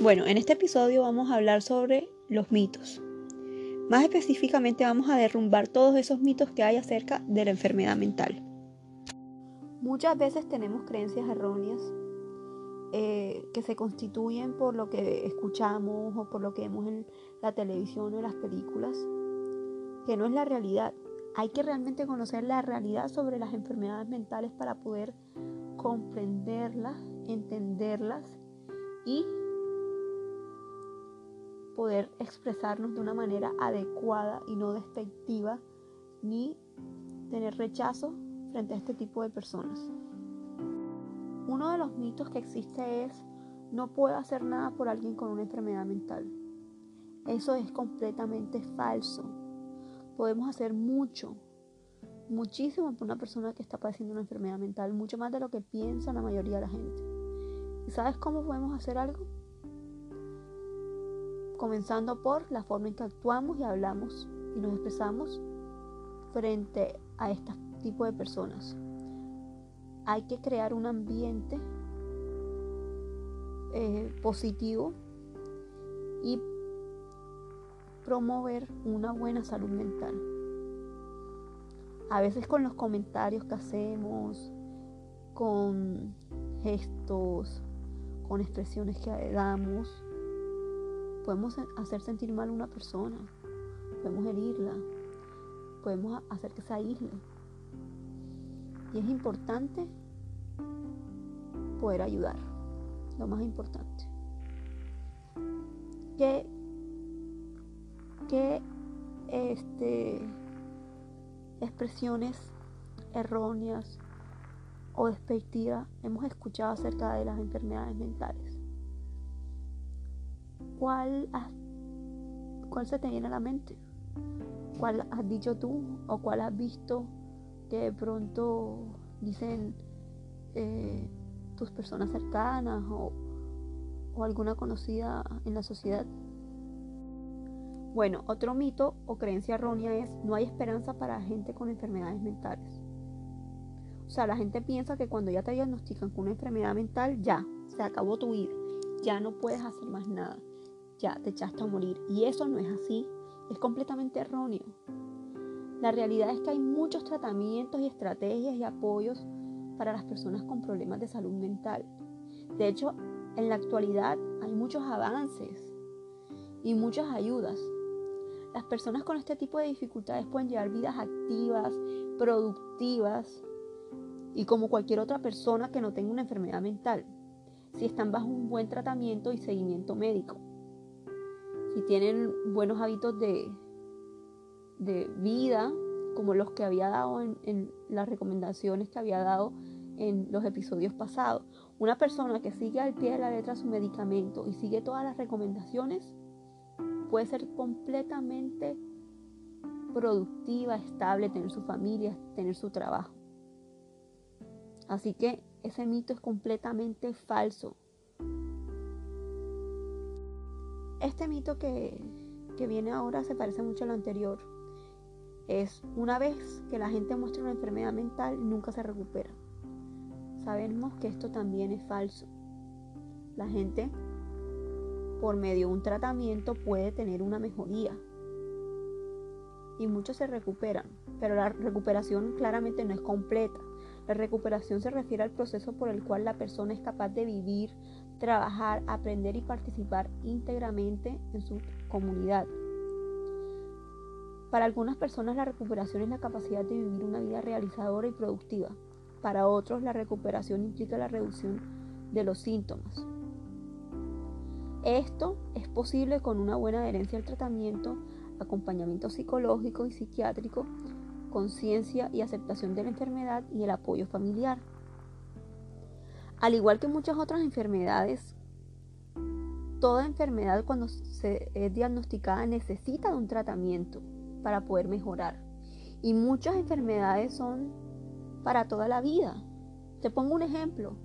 Bueno, en este episodio vamos a hablar sobre los mitos. Más específicamente vamos a derrumbar todos esos mitos que hay acerca de la enfermedad mental. Muchas veces tenemos creencias erróneas eh, que se constituyen por lo que escuchamos o por lo que vemos en la televisión o en las películas, que no es la realidad. Hay que realmente conocer la realidad sobre las enfermedades mentales para poder comprenderlas, entenderlas y poder expresarnos de una manera adecuada y no despectiva, ni tener rechazo frente a este tipo de personas. Uno de los mitos que existe es no puedo hacer nada por alguien con una enfermedad mental. Eso es completamente falso. Podemos hacer mucho, muchísimo por una persona que está padeciendo una enfermedad mental, mucho más de lo que piensa la mayoría de la gente. ¿Y sabes cómo podemos hacer algo? Comenzando por la forma en que actuamos y hablamos y nos expresamos frente a este tipo de personas. Hay que crear un ambiente eh, positivo y promover una buena salud mental. A veces con los comentarios que hacemos, con gestos, con expresiones que damos, podemos hacer sentir mal a una persona, podemos herirla, podemos hacer que se aísle. Y es importante poder ayudar, lo más importante. ¿Qué, qué este, expresiones erróneas o despectivas hemos escuchado acerca de las enfermedades mentales? ¿Cuál, ¿cuál se te viene a la mente? ¿Cuál has dicho tú o cuál has visto que de pronto dicen eh, tus personas cercanas o, o alguna conocida en la sociedad? Bueno, otro mito o creencia errónea es no hay esperanza para gente con enfermedades mentales. O sea, la gente piensa que cuando ya te diagnostican con una enfermedad mental, ya, se acabó tu vida, ya no puedes hacer más nada ya te echaste a morir. Y eso no es así, es completamente erróneo. La realidad es que hay muchos tratamientos y estrategias y apoyos para las personas con problemas de salud mental. De hecho, en la actualidad hay muchos avances y muchas ayudas. Las personas con este tipo de dificultades pueden llevar vidas activas, productivas y como cualquier otra persona que no tenga una enfermedad mental, si están bajo un buen tratamiento y seguimiento médico si tienen buenos hábitos de, de vida, como los que había dado en, en, las recomendaciones que había dado en los episodios pasados. Una persona que sigue al pie de la letra su medicamento y sigue todas las recomendaciones puede ser completamente productiva, estable, tener su familia, tener su trabajo. Así que ese mito es completamente falso. Este mito que, viene ahora se parece mucho al anterior. Es una vez que la gente muestra una enfermedad mental, nunca se recupera. Sabemos que esto también es falso. La gente, por medio de un tratamiento, puede tener una mejoría. Y muchos se recuperan, pero la recuperación claramente no es completa. La recuperación se refiere al proceso por el cual la persona es capaz de vivir, trabajar, aprender y participar íntegramente en su comunidad. Para algunas personas la recuperación es la capacidad de vivir una vida realizadora y productiva. Para otros la recuperación implica la reducción de los síntomas. Esto es posible con una buena adherencia al tratamiento, acompañamiento psicológico y psiquiátrico, conciencia y aceptación de la enfermedad y el apoyo familiar. Al igual que muchas otras enfermedades, toda enfermedad cuando se es diagnosticada necesita de un tratamiento para poder mejorar. Y muchas enfermedades son para toda la vida. Te pongo un ejemplo.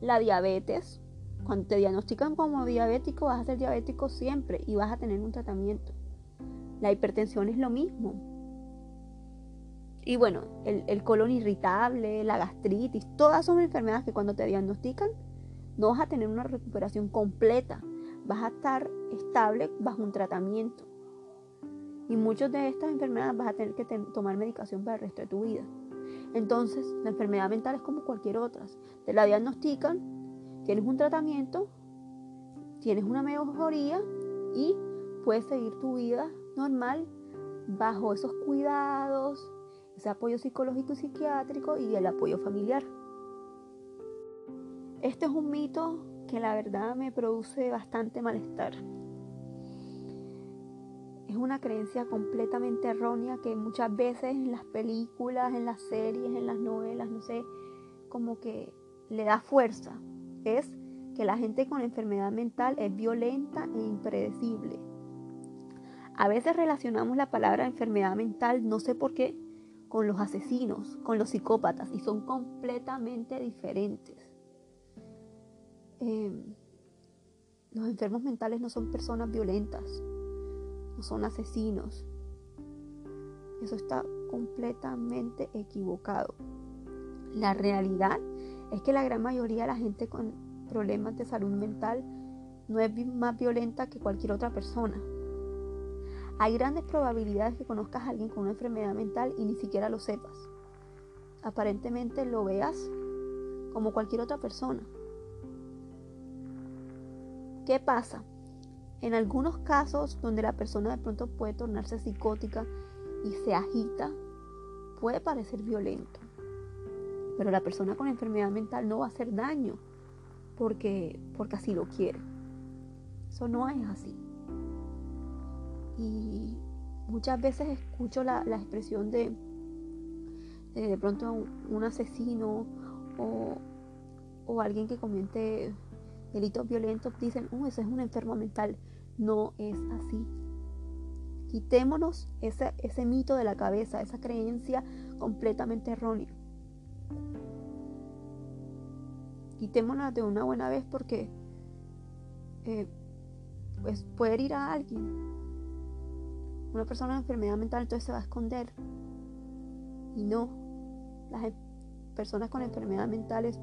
La diabetes, cuando te diagnostican como diabético, vas a ser diabético siempre y vas a tener un tratamiento. La hipertensión es lo mismo. Y bueno, el, colon irritable, la gastritis, todas son enfermedades que cuando te diagnostican no vas a tener una recuperación completa. vas a estar estable bajo un tratamiento. Y muchas de estas enfermedades vas a tener que tomar medicación para el resto de tu vida. Entonces, la enfermedad mental es como cualquier otra. Te la diagnostican, tienes un tratamiento, tienes una mejoría y puedes seguir tu vida normal bajo esos cuidados, ese apoyo psicológico y psiquiátrico y el apoyo familiar. Este es un mito que la verdad me produce bastante malestar. Es una creencia completamente errónea que muchas veces en las películas, en las series, en las novelas, no sé, como que le da fuerza. Es que la gente con enfermedad mental es violenta e impredecible. A veces relacionamos la palabra enfermedad mental, no sé por qué, con los asesinos, con los psicópatas, y son completamente diferentes. Em, los enfermos mentales no son personas violentas, no son asesinos. Eso está completamente equivocado. La realidad es que la gran mayoría de la gente con problemas de salud mental no es más violenta que cualquier otra persona. Hay grandes probabilidades que conozcas a alguien con una enfermedad mental y ni siquiera lo sepas. Aparentemente lo veas como cualquier otra persona. ¿Qué pasa? En algunos casos donde la persona de pronto puede tornarse psicótica y se agita, puede parecer violento. Pero la persona con enfermedad mental no va a hacer daño porque, porque así lo quiere. Eso no es así. Y muchas veces escucho la, expresión de, de, pronto un, asesino o, alguien que comiente delitos violentos, dicen, oh, ese es un enfermo mental. No es así. Quitémonos ese, ese mito de la cabeza, esa creencia completamente errónea. Quitémonos de una buena vez porque eh, pues puede ir a alguien una persona con enfermedad mental entonces se va a esconder. Y no, las personas con enfermedades mentales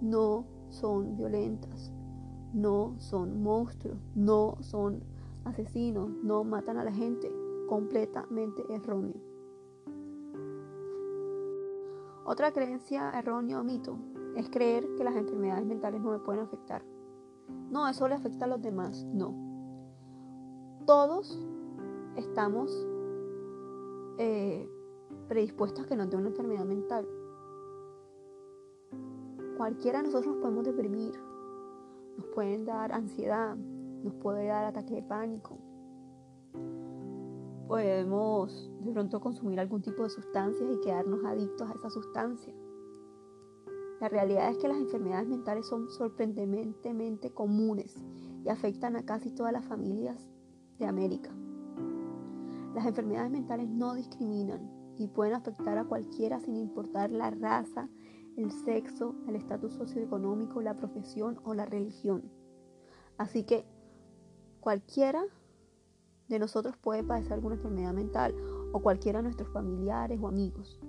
no son violentas, no son monstruos, no son asesinos, no matan a la gente. Completamente erróneo. Otra creencia errónea o mito es creer que las enfermedades mentales no me pueden afectar. No, eso le afecta a los demás. No. Todos estamos eh, predispuestos a que nos dé una enfermedad mental. Cualquiera de nosotros nos podemos deprimir, nos pueden dar ansiedad, nos puede dar ataque de pánico. Podemos de pronto consumir algún tipo de sustancias y quedarnos adictos a esa sustancia. La realidad es que las enfermedades mentales son sorprendentemente comunes y afectan a casi todas las familias de América. Las enfermedades mentales no discriminan y pueden afectar a cualquiera sin importar la raza, el sexo, el estatus socioeconómico, la profesión o la religión. Así que cualquiera de nosotros puede padecer alguna enfermedad mental o cualquiera de nuestros familiares o amigos.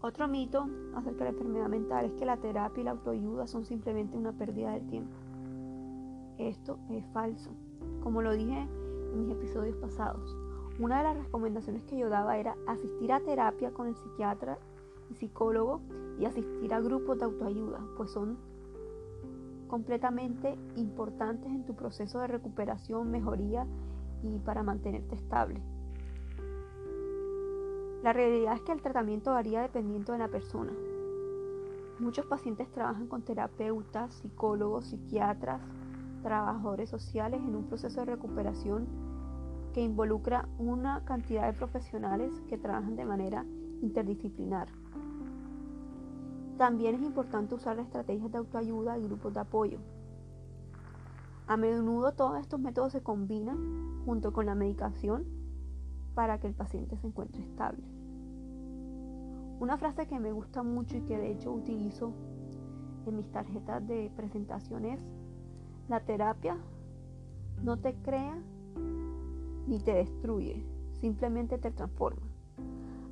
Otro mito acerca de la enfermedad mental es que la terapia y la autoayuda son simplemente una pérdida de tiempo. Esto es falso. Como lo dije en mis episodios pasados, una de las recomendaciones que yo daba era asistir a terapia con el psiquiatra y psicólogo y asistir a grupos de autoayuda, pues son completamente importantes en tu proceso de recuperación, mejoría y para mantenerte estable. La realidad es que el tratamiento varía dependiendo de la persona. Muchos pacientes trabajan con terapeutas, psicólogos, psiquiatras, trabajadores sociales en un proceso de recuperación que involucra una cantidad de profesionales que trabajan de manera interdisciplinar. También es importante usar estrategias de autoayuda y grupos de apoyo. A menudo todos estos métodos se combinan junto con la medicación para que el paciente se encuentre estable. Una frase que me gusta mucho y que de hecho utilizo en mis tarjetas de presentación es la terapia no te crea ni te destruye, simplemente te transforma.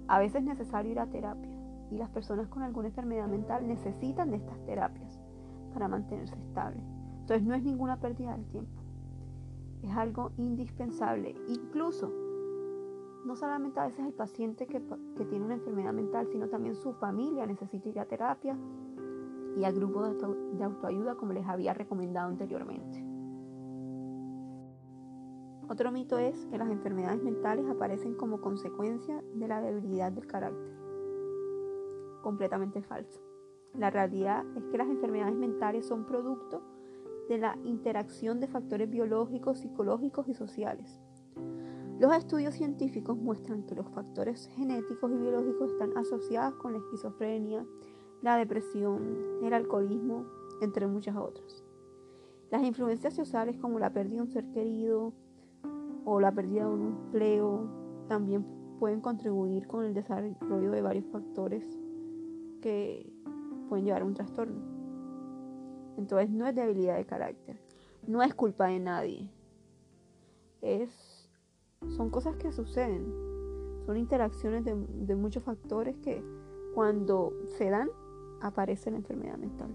A veces es necesario ir a terapia y las personas con alguna enfermedad mental necesitan de estas terapias para mantenerse estable. Entonces no es ninguna pérdida del tiempo. Es algo indispensable. Incluso, no solamente a veces el paciente que, que tiene una enfermedad mental, sino también su familia necesita ir a terapia y a grupos de autoayuda como les había recomendado anteriormente. Otro mito es que las enfermedades mentales aparecen como consecuencia de la debilidad del carácter. Completamente falso. La realidad es que las enfermedades mentales son producto de la interacción de factores biológicos, psicológicos y sociales. Los estudios científicos muestran que los factores genéticos y biológicos están asociados con la esquizofrenia, la depresión, el alcoholismo, entre muchas otras. Las influencias sociales como la pérdida de un ser querido o la pérdida de un empleo también pueden contribuir con el desarrollo de varios factores que pueden llevar a un trastorno. Entonces no es debilidad de carácter, no es culpa de nadie. Es, son cosas que suceden, son interacciones de, de muchos factores que cuando se dan aparece la enfermedad mental.